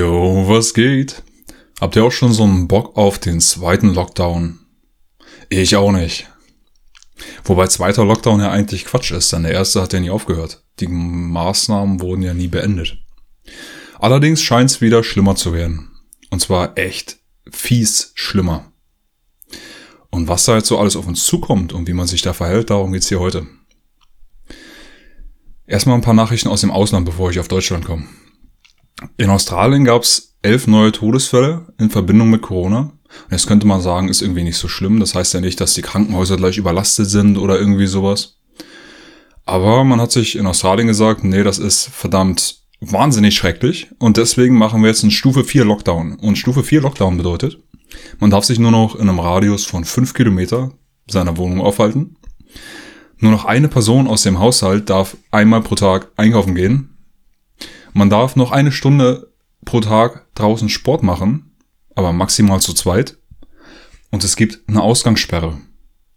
Jo, was geht? Habt ihr auch schon so einen Bock auf den zweiten Lockdown? Ich auch nicht. Wobei zweiter Lockdown ja eigentlich Quatsch ist, denn der erste hat ja nie aufgehört. Die Maßnahmen wurden ja nie beendet. Allerdings scheint es wieder schlimmer zu werden. Und zwar echt fies schlimmer. Und was da jetzt so alles auf uns zukommt und wie man sich da verhält, darum geht's hier heute. Erstmal ein paar Nachrichten aus dem Ausland, bevor ich auf Deutschland komme. In Australien gab es elf neue Todesfälle in Verbindung mit Corona. Jetzt könnte man sagen, ist irgendwie nicht so schlimm. Das heißt ja nicht, dass die Krankenhäuser gleich überlastet sind oder irgendwie sowas. Aber man hat sich in Australien gesagt, nee, das ist verdammt wahnsinnig schrecklich. Und deswegen machen wir jetzt einen Stufe 4 Lockdown. Und Stufe 4 Lockdown bedeutet, man darf sich nur noch in einem Radius von 5 Kilometer seiner Wohnung aufhalten. Nur noch eine Person aus dem Haushalt darf einmal pro Tag einkaufen gehen man darf noch eine Stunde pro Tag draußen Sport machen, aber maximal zu zweit. Und es gibt eine Ausgangssperre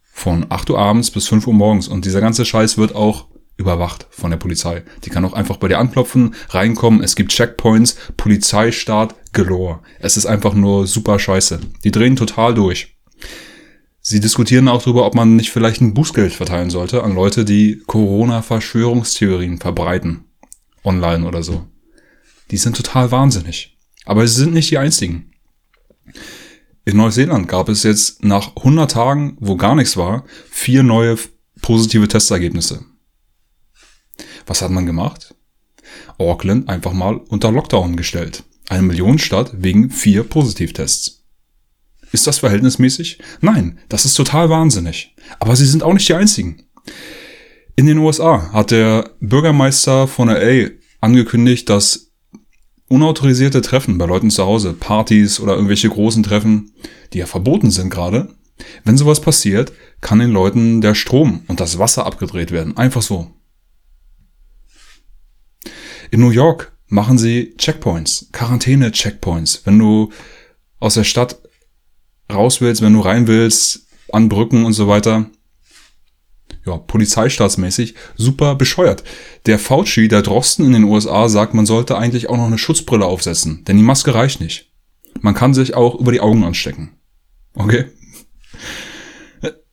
von 8 Uhr abends bis 5 Uhr morgens. Und dieser ganze Scheiß wird auch überwacht von der Polizei. Die kann auch einfach bei dir anklopfen, reinkommen. Es gibt Checkpoints, Polizeistaat galore. Es ist einfach nur super scheiße. Die drehen total durch. Sie diskutieren auch darüber, ob man nicht vielleicht ein Bußgeld verteilen sollte an Leute, die Corona-Verschwörungstheorien verbreiten online oder so. Die sind total wahnsinnig. Aber sie sind nicht die einzigen. In Neuseeland gab es jetzt nach 100 Tagen, wo gar nichts war, vier neue positive Testergebnisse. Was hat man gemacht? Auckland einfach mal unter Lockdown gestellt. Eine Millionenstadt wegen vier Positivtests. Ist das verhältnismäßig? Nein, das ist total wahnsinnig. Aber sie sind auch nicht die einzigen. In den USA hat der Bürgermeister von LA angekündigt, dass unautorisierte Treffen bei Leuten zu Hause, Partys oder irgendwelche großen Treffen, die ja verboten sind gerade, wenn sowas passiert, kann den Leuten der Strom und das Wasser abgedreht werden. Einfach so. In New York machen sie Checkpoints, Quarantäne-Checkpoints. Wenn du aus der Stadt raus willst, wenn du rein willst, an Brücken und so weiter, ja, polizeistaatsmäßig super bescheuert. Der Fauci, der Drosten in den USA, sagt, man sollte eigentlich auch noch eine Schutzbrille aufsetzen, denn die Maske reicht nicht. Man kann sich auch über die Augen anstecken. Okay?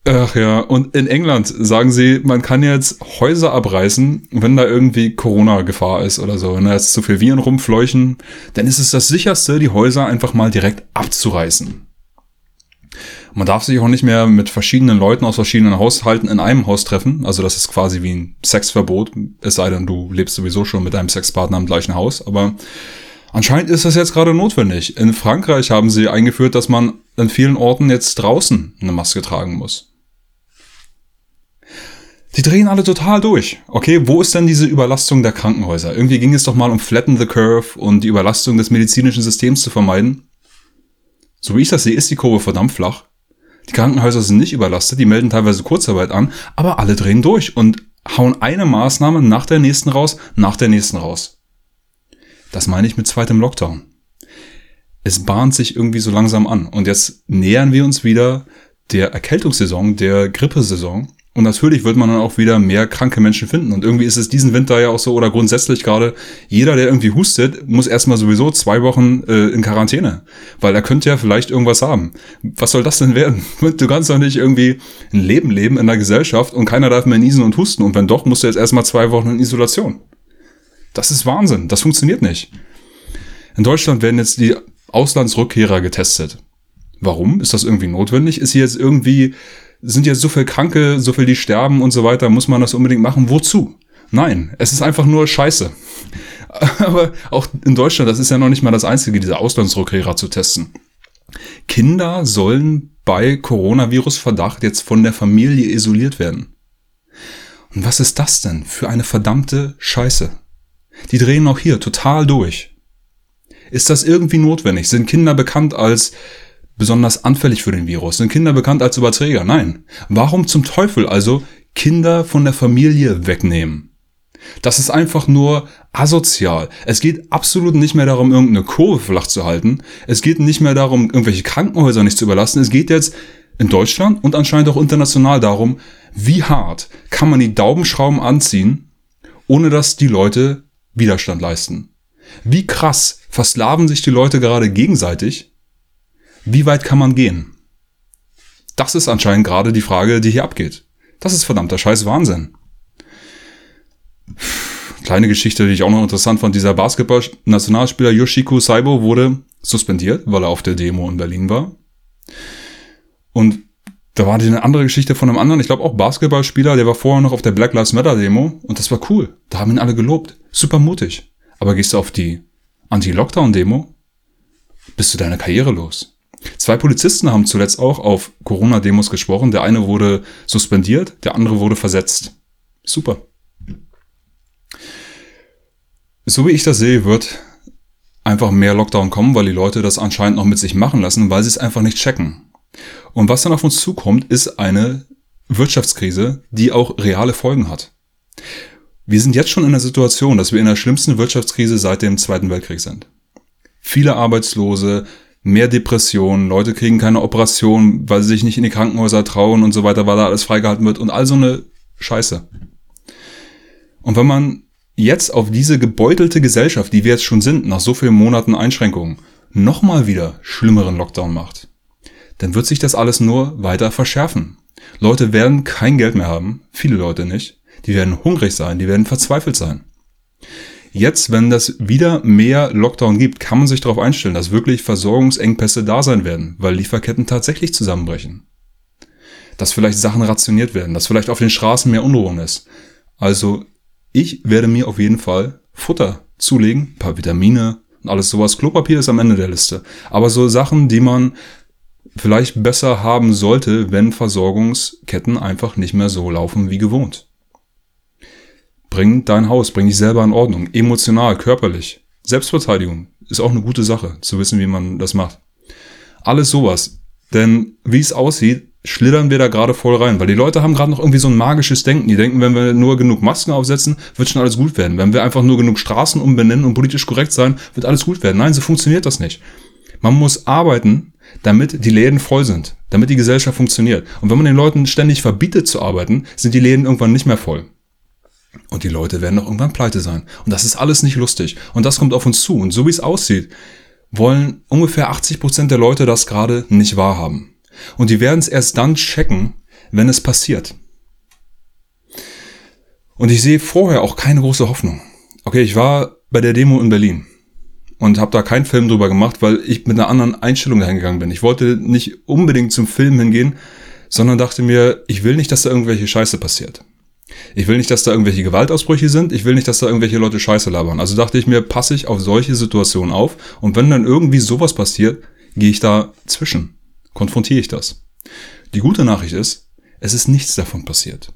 Ach ja, und in England sagen sie, man kann jetzt Häuser abreißen, wenn da irgendwie Corona-Gefahr ist oder so. Wenn da jetzt zu viel Viren rumfleuchen, dann ist es das sicherste, die Häuser einfach mal direkt abzureißen. Man darf sich auch nicht mehr mit verschiedenen Leuten aus verschiedenen Haushalten in einem Haus treffen. Also das ist quasi wie ein Sexverbot. Es sei denn, du lebst sowieso schon mit deinem Sexpartner im gleichen Haus. Aber anscheinend ist das jetzt gerade notwendig. In Frankreich haben sie eingeführt, dass man an vielen Orten jetzt draußen eine Maske tragen muss. Die drehen alle total durch. Okay, wo ist denn diese Überlastung der Krankenhäuser? Irgendwie ging es doch mal um Flatten the Curve und die Überlastung des medizinischen Systems zu vermeiden. So wie ich das sehe, ist die Kurve verdammt flach. Die Krankenhäuser sind nicht überlastet, die melden teilweise Kurzarbeit an, aber alle drehen durch und hauen eine Maßnahme nach der nächsten raus, nach der nächsten raus. Das meine ich mit zweitem Lockdown. Es bahnt sich irgendwie so langsam an und jetzt nähern wir uns wieder der Erkältungssaison, der Grippesaison und natürlich wird man dann auch wieder mehr kranke Menschen finden. Und irgendwie ist es diesen Winter ja auch so, oder grundsätzlich gerade, jeder, der irgendwie hustet, muss erstmal sowieso zwei Wochen äh, in Quarantäne. Weil er könnte ja vielleicht irgendwas haben. Was soll das denn werden? Du kannst doch nicht irgendwie ein Leben leben in der Gesellschaft und keiner darf mehr niesen und husten. Und wenn doch, musst du jetzt erstmal zwei Wochen in Isolation. Das ist Wahnsinn. Das funktioniert nicht. In Deutschland werden jetzt die Auslandsrückkehrer getestet. Warum? Ist das irgendwie notwendig? Ist hier jetzt irgendwie sind jetzt so viel Kranke, so viel die sterben und so weiter, muss man das unbedingt machen? Wozu? Nein, es ist einfach nur Scheiße. Aber auch in Deutschland, das ist ja noch nicht mal das Einzige, diese Auslandsrückkehrer zu testen. Kinder sollen bei Coronavirus-Verdacht jetzt von der Familie isoliert werden. Und was ist das denn für eine verdammte Scheiße? Die drehen auch hier total durch. Ist das irgendwie notwendig? Sind Kinder bekannt als besonders anfällig für den Virus? Sind Kinder bekannt als Überträger? Nein. Warum zum Teufel also Kinder von der Familie wegnehmen? Das ist einfach nur asozial. Es geht absolut nicht mehr darum, irgendeine Kurve flach zu halten. Es geht nicht mehr darum, irgendwelche Krankenhäuser nicht zu überlassen. Es geht jetzt in Deutschland und anscheinend auch international darum, wie hart kann man die Daumenschrauben anziehen, ohne dass die Leute Widerstand leisten. Wie krass verslaven sich die Leute gerade gegenseitig? Wie weit kann man gehen? Das ist anscheinend gerade die Frage, die hier abgeht. Das ist verdammter Scheiß Wahnsinn. Kleine Geschichte, die ich auch noch interessant fand. Dieser Basketball-Nationalspieler Yoshiko Saibo wurde suspendiert, weil er auf der Demo in Berlin war. Und da war eine andere Geschichte von einem anderen, ich glaube auch Basketballspieler, der war vorher noch auf der Black Lives Matter Demo und das war cool. Da haben ihn alle gelobt. Super mutig. Aber gehst du auf die Anti-Lockdown-Demo, bist du deine Karriere los. Zwei Polizisten haben zuletzt auch auf Corona-Demos gesprochen. Der eine wurde suspendiert, der andere wurde versetzt. Super. So wie ich das sehe, wird einfach mehr Lockdown kommen, weil die Leute das anscheinend noch mit sich machen lassen, weil sie es einfach nicht checken. Und was dann auf uns zukommt, ist eine Wirtschaftskrise, die auch reale Folgen hat. Wir sind jetzt schon in der Situation, dass wir in der schlimmsten Wirtschaftskrise seit dem Zweiten Weltkrieg sind. Viele Arbeitslose, mehr Depressionen, Leute kriegen keine Operation, weil sie sich nicht in die Krankenhäuser trauen und so weiter, weil da alles freigehalten wird und all so eine Scheiße. Und wenn man jetzt auf diese gebeutelte Gesellschaft, die wir jetzt schon sind, nach so vielen Monaten Einschränkungen, nochmal wieder schlimmeren Lockdown macht, dann wird sich das alles nur weiter verschärfen. Leute werden kein Geld mehr haben, viele Leute nicht. Die werden hungrig sein, die werden verzweifelt sein. Jetzt, wenn das wieder mehr Lockdown gibt, kann man sich darauf einstellen, dass wirklich Versorgungsengpässe da sein werden, weil Lieferketten tatsächlich zusammenbrechen. Dass vielleicht Sachen rationiert werden, dass vielleicht auf den Straßen mehr Unruhen ist. Also ich werde mir auf jeden Fall Futter zulegen, paar Vitamine und alles sowas. Klopapier ist am Ende der Liste. Aber so Sachen, die man vielleicht besser haben sollte, wenn Versorgungsketten einfach nicht mehr so laufen wie gewohnt. Bring dein Haus, bring dich selber in Ordnung, emotional, körperlich. Selbstverteidigung ist auch eine gute Sache, zu wissen, wie man das macht. Alles sowas. Denn wie es aussieht, schlittern wir da gerade voll rein, weil die Leute haben gerade noch irgendwie so ein magisches Denken. Die denken, wenn wir nur genug Masken aufsetzen, wird schon alles gut werden. Wenn wir einfach nur genug Straßen umbenennen und politisch korrekt sein, wird alles gut werden. Nein, so funktioniert das nicht. Man muss arbeiten, damit die Läden voll sind, damit die Gesellschaft funktioniert. Und wenn man den Leuten ständig verbietet zu arbeiten, sind die Läden irgendwann nicht mehr voll. Und die Leute werden auch irgendwann pleite sein. Und das ist alles nicht lustig. Und das kommt auf uns zu. Und so wie es aussieht, wollen ungefähr 80 Prozent der Leute das gerade nicht wahrhaben. Und die werden es erst dann checken, wenn es passiert. Und ich sehe vorher auch keine große Hoffnung. Okay, ich war bei der Demo in Berlin und habe da keinen Film drüber gemacht, weil ich mit einer anderen Einstellung dahin gegangen bin. Ich wollte nicht unbedingt zum Film hingehen, sondern dachte mir, ich will nicht, dass da irgendwelche Scheiße passiert. Ich will nicht, dass da irgendwelche Gewaltausbrüche sind. Ich will nicht, dass da irgendwelche Leute Scheiße labern. Also dachte ich mir, passe ich auf solche Situationen auf. Und wenn dann irgendwie sowas passiert, gehe ich da zwischen. Konfrontiere ich das. Die gute Nachricht ist, es ist nichts davon passiert.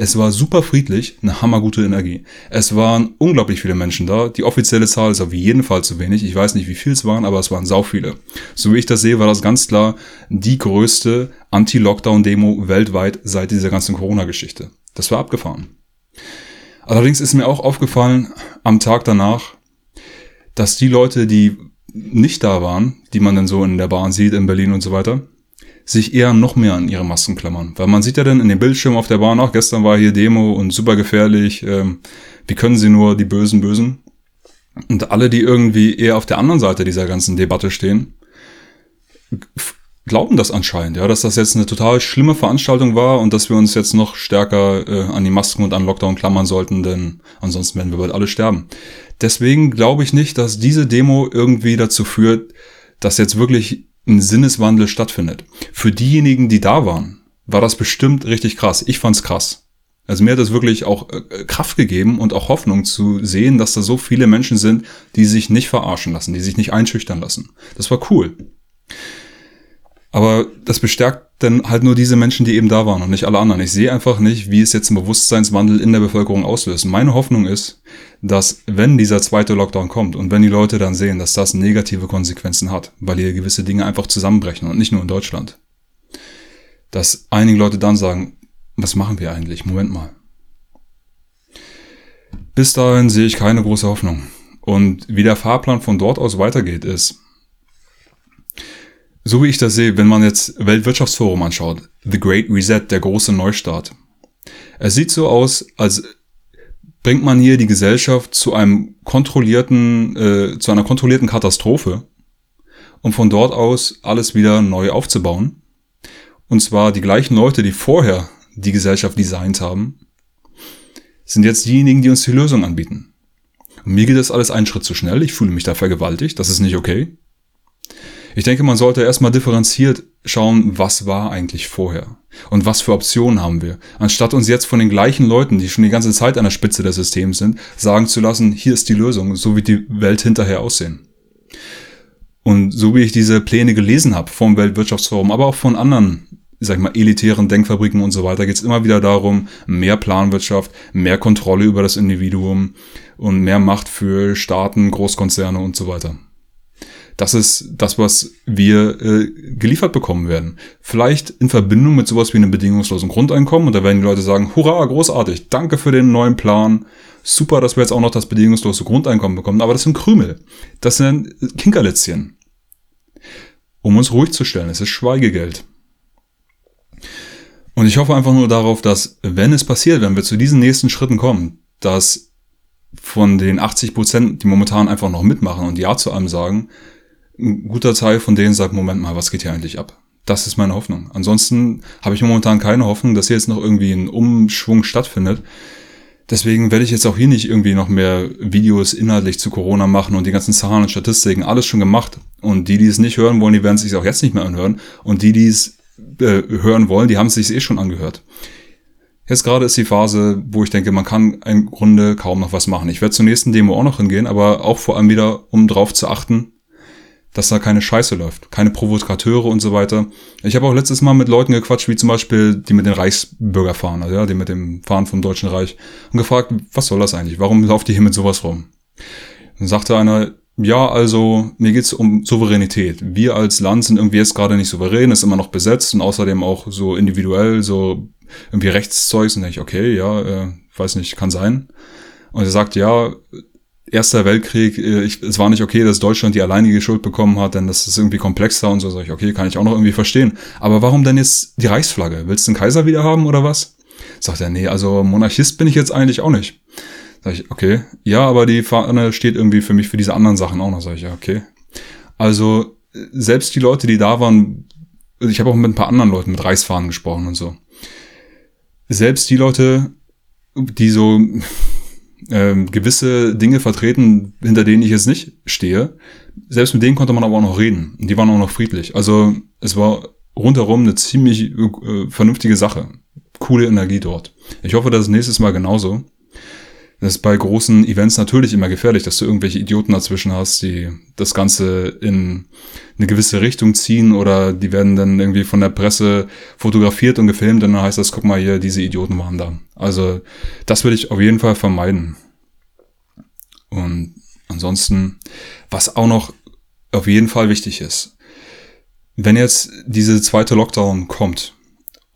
Es war super friedlich, eine hammergute Energie. Es waren unglaublich viele Menschen da. Die offizielle Zahl ist auf jeden Fall zu wenig. Ich weiß nicht, wie viel es waren, aber es waren sau viele. So wie ich das sehe, war das ganz klar die größte Anti-Lockdown-Demo weltweit seit dieser ganzen Corona-Geschichte. Das war abgefahren. Allerdings ist mir auch aufgefallen am Tag danach, dass die Leute, die nicht da waren, die man dann so in der Bahn sieht in Berlin und so weiter, sich eher noch mehr an ihre Masken klammern. Weil man sieht ja dann in den Bildschirmen auf der Bahn auch, gestern war hier Demo und super gefährlich, ähm, wie können sie nur die Bösen Bösen? Und alle, die irgendwie eher auf der anderen Seite dieser ganzen Debatte stehen, glauben das anscheinend, ja, dass das jetzt eine total schlimme Veranstaltung war und dass wir uns jetzt noch stärker äh, an die Masken und an Lockdown klammern sollten, denn ansonsten werden wir bald alle sterben. Deswegen glaube ich nicht, dass diese Demo irgendwie dazu führt, dass jetzt wirklich ein Sinneswandel stattfindet. Für diejenigen, die da waren, war das bestimmt richtig krass. Ich fand's krass. Also mir hat das wirklich auch äh, Kraft gegeben und auch Hoffnung zu sehen, dass da so viele Menschen sind, die sich nicht verarschen lassen, die sich nicht einschüchtern lassen. Das war cool. Aber das bestärkt dann halt nur diese Menschen, die eben da waren und nicht alle anderen. Ich sehe einfach nicht, wie es jetzt einen Bewusstseinswandel in der Bevölkerung auslöst. Meine Hoffnung ist, dass wenn dieser zweite Lockdown kommt und wenn die Leute dann sehen, dass das negative Konsequenzen hat, weil hier gewisse Dinge einfach zusammenbrechen und nicht nur in Deutschland, dass einige Leute dann sagen, was machen wir eigentlich? Moment mal. Bis dahin sehe ich keine große Hoffnung. Und wie der Fahrplan von dort aus weitergeht, ist, so wie ich das sehe, wenn man jetzt Weltwirtschaftsforum anschaut, The Great Reset, der große Neustart. Es sieht so aus, als bringt man hier die Gesellschaft zu einem kontrollierten, äh, zu einer kontrollierten Katastrophe, um von dort aus alles wieder neu aufzubauen. Und zwar die gleichen Leute, die vorher die Gesellschaft designt haben, sind jetzt diejenigen, die uns die Lösung anbieten. Und mir geht das alles einen Schritt zu schnell. Ich fühle mich da vergewaltigt. Das ist nicht okay. Ich denke, man sollte erstmal differenziert schauen, was war eigentlich vorher und was für Optionen haben wir, anstatt uns jetzt von den gleichen Leuten, die schon die ganze Zeit an der Spitze des Systems sind, sagen zu lassen, hier ist die Lösung, so wird die Welt hinterher aussehen. Und so wie ich diese Pläne gelesen habe vom Weltwirtschaftsforum, aber auch von anderen sag ich mal, elitären Denkfabriken und so weiter geht es immer wieder darum, mehr Planwirtschaft, mehr Kontrolle über das Individuum und mehr Macht für Staaten, Großkonzerne und so weiter. Das ist das, was wir äh, geliefert bekommen werden. Vielleicht in Verbindung mit sowas wie einem bedingungslosen Grundeinkommen. Und da werden die Leute sagen, hurra, großartig, danke für den neuen Plan. Super, dass wir jetzt auch noch das bedingungslose Grundeinkommen bekommen. Aber das sind Krümel. Das sind Kinkerlitzchen. Um uns ruhig zu stellen. Es ist Schweigegeld. Und ich hoffe einfach nur darauf, dass, wenn es passiert, wenn wir zu diesen nächsten Schritten kommen, dass von den 80 Prozent, die momentan einfach noch mitmachen und Ja zu allem sagen, ein guter Teil von denen sagt, Moment mal, was geht hier eigentlich ab? Das ist meine Hoffnung. Ansonsten habe ich momentan keine Hoffnung, dass hier jetzt noch irgendwie ein Umschwung stattfindet. Deswegen werde ich jetzt auch hier nicht irgendwie noch mehr Videos inhaltlich zu Corona machen und die ganzen Zahlen und Statistiken, alles schon gemacht. Und die, die es nicht hören wollen, die werden es sich auch jetzt nicht mehr anhören. Und die, die es äh, hören wollen, die haben es sich eh schon angehört. Jetzt gerade ist die Phase, wo ich denke, man kann im Grunde kaum noch was machen. Ich werde zur nächsten Demo auch noch hingehen, aber auch vor allem wieder, um drauf zu achten, dass da keine Scheiße läuft, keine Provokateure und so weiter. Ich habe auch letztes Mal mit Leuten gequatscht, wie zum Beispiel die mit den Reichsbürger fahren, also ja, die mit dem Fahren vom Deutschen Reich, und gefragt, was soll das eigentlich? Warum lauft ihr hier mit sowas rum? Dann sagte einer, ja, also mir geht's um Souveränität. Wir als Land sind irgendwie jetzt gerade nicht souverän, ist immer noch besetzt und außerdem auch so individuell, so irgendwie Rechtszeugs. Und denke ich, okay, ja, äh, weiß nicht, kann sein. Und er sagt, ja, Erster Weltkrieg, äh, ich, es war nicht okay, dass Deutschland die alleinige Schuld bekommen hat, denn das ist irgendwie komplexer und so. Sag ich, okay, kann ich auch noch irgendwie verstehen. Aber warum denn jetzt die Reichsflagge? Willst du den Kaiser wieder haben oder was? Sagt er, nee, also Monarchist bin ich jetzt eigentlich auch nicht. Sag ich, okay. Ja, aber die Fahne steht irgendwie für mich für diese anderen Sachen auch noch. Sag ich, ja, okay. Also, selbst die Leute, die da waren, ich habe auch mit ein paar anderen Leuten mit Reichsfahnen gesprochen und so. Selbst die Leute, die so ähm, gewisse Dinge vertreten, hinter denen ich jetzt nicht stehe, selbst mit denen konnte man aber auch noch reden. Die waren auch noch friedlich. Also es war rundherum eine ziemlich äh, vernünftige Sache. Coole Energie dort. Ich hoffe, dass es nächstes Mal genauso. Das ist bei großen Events natürlich immer gefährlich, dass du irgendwelche Idioten dazwischen hast, die das Ganze in eine gewisse Richtung ziehen oder die werden dann irgendwie von der Presse fotografiert und gefilmt und dann heißt das, guck mal hier, diese Idioten waren da. Also das will ich auf jeden Fall vermeiden. Und ansonsten, was auch noch auf jeden Fall wichtig ist, wenn jetzt diese zweite Lockdown kommt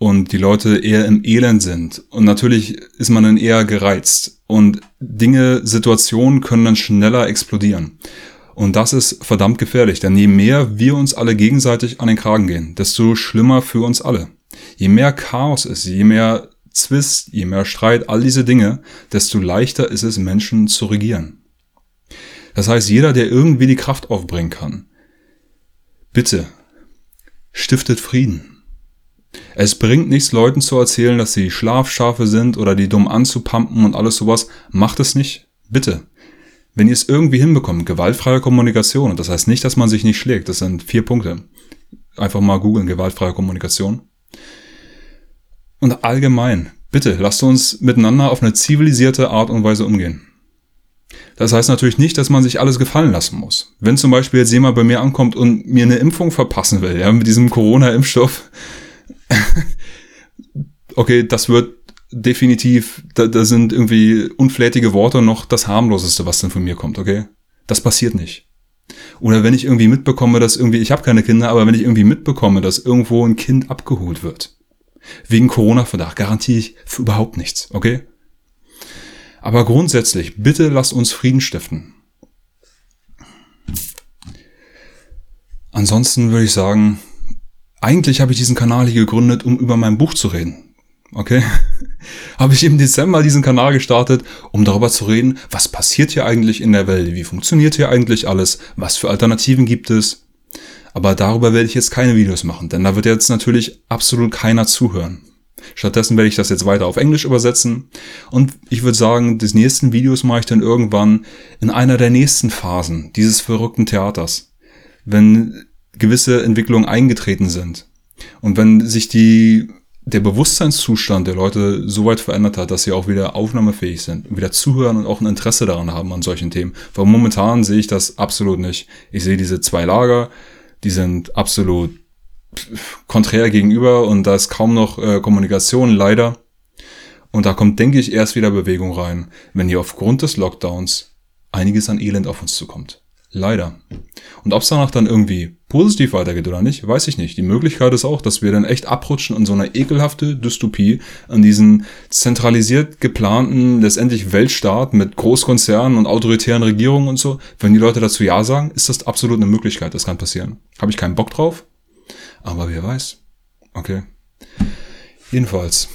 und die Leute eher im Elend sind und natürlich ist man dann eher gereizt und Dinge, Situationen können dann schneller explodieren. Und das ist verdammt gefährlich, denn je mehr wir uns alle gegenseitig an den Kragen gehen, desto schlimmer für uns alle. Je mehr Chaos ist, je mehr Zwist, je mehr Streit, all diese Dinge, desto leichter ist es, Menschen zu regieren. Das heißt, jeder, der irgendwie die Kraft aufbringen kann, bitte stiftet Frieden. Es bringt nichts, Leuten zu erzählen, dass sie Schlafschafe sind oder die dumm anzupumpen und alles sowas. Macht es nicht. Bitte. Wenn ihr es irgendwie hinbekommt, gewaltfreie Kommunikation, und das heißt nicht, dass man sich nicht schlägt, das sind vier Punkte. Einfach mal googeln, gewaltfreie Kommunikation. Und allgemein, bitte, lasst uns miteinander auf eine zivilisierte Art und Weise umgehen. Das heißt natürlich nicht, dass man sich alles gefallen lassen muss. Wenn zum Beispiel jetzt jemand bei mir ankommt und mir eine Impfung verpassen will, ja, mit diesem Corona-Impfstoff, okay, das wird definitiv, da, da sind irgendwie unflätige Worte noch das harmloseste, was dann von mir kommt, okay? Das passiert nicht. Oder wenn ich irgendwie mitbekomme, dass irgendwie, ich habe keine Kinder, aber wenn ich irgendwie mitbekomme, dass irgendwo ein Kind abgeholt wird, wegen Corona-Verdacht, garantiere ich für überhaupt nichts, okay? Aber grundsätzlich, bitte lasst uns Frieden stiften. Ansonsten würde ich sagen, eigentlich habe ich diesen Kanal hier gegründet, um über mein Buch zu reden. Okay? habe ich im Dezember diesen Kanal gestartet, um darüber zu reden, was passiert hier eigentlich in der Welt, wie funktioniert hier eigentlich alles, was für Alternativen gibt es. Aber darüber werde ich jetzt keine Videos machen, denn da wird jetzt natürlich absolut keiner zuhören. Stattdessen werde ich das jetzt weiter auf Englisch übersetzen und ich würde sagen, die nächsten Videos mache ich dann irgendwann in einer der nächsten Phasen dieses verrückten Theaters, wenn gewisse Entwicklungen eingetreten sind und wenn sich die der Bewusstseinszustand der Leute so weit verändert hat, dass sie auch wieder aufnahmefähig sind wieder zuhören und auch ein Interesse daran haben an solchen Themen. Weil momentan sehe ich das absolut nicht. Ich sehe diese zwei Lager, die sind absolut konträr gegenüber und da ist kaum noch äh, Kommunikation, leider. Und da kommt, denke ich, erst wieder Bewegung rein, wenn hier aufgrund des Lockdowns einiges an Elend auf uns zukommt. Leider. Und ob es danach dann irgendwie positiv weitergeht oder nicht, weiß ich nicht. Die Möglichkeit ist auch, dass wir dann echt abrutschen in so eine ekelhafte Dystopie, an diesen zentralisiert geplanten, letztendlich Weltstaat mit Großkonzernen und autoritären Regierungen und so. Wenn die Leute dazu Ja sagen, ist das absolut eine Möglichkeit, das kann passieren. Habe ich keinen Bock drauf, aber wer weiß. Okay. Jedenfalls,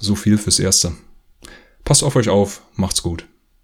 so viel fürs Erste. Passt auf euch auf, macht's gut.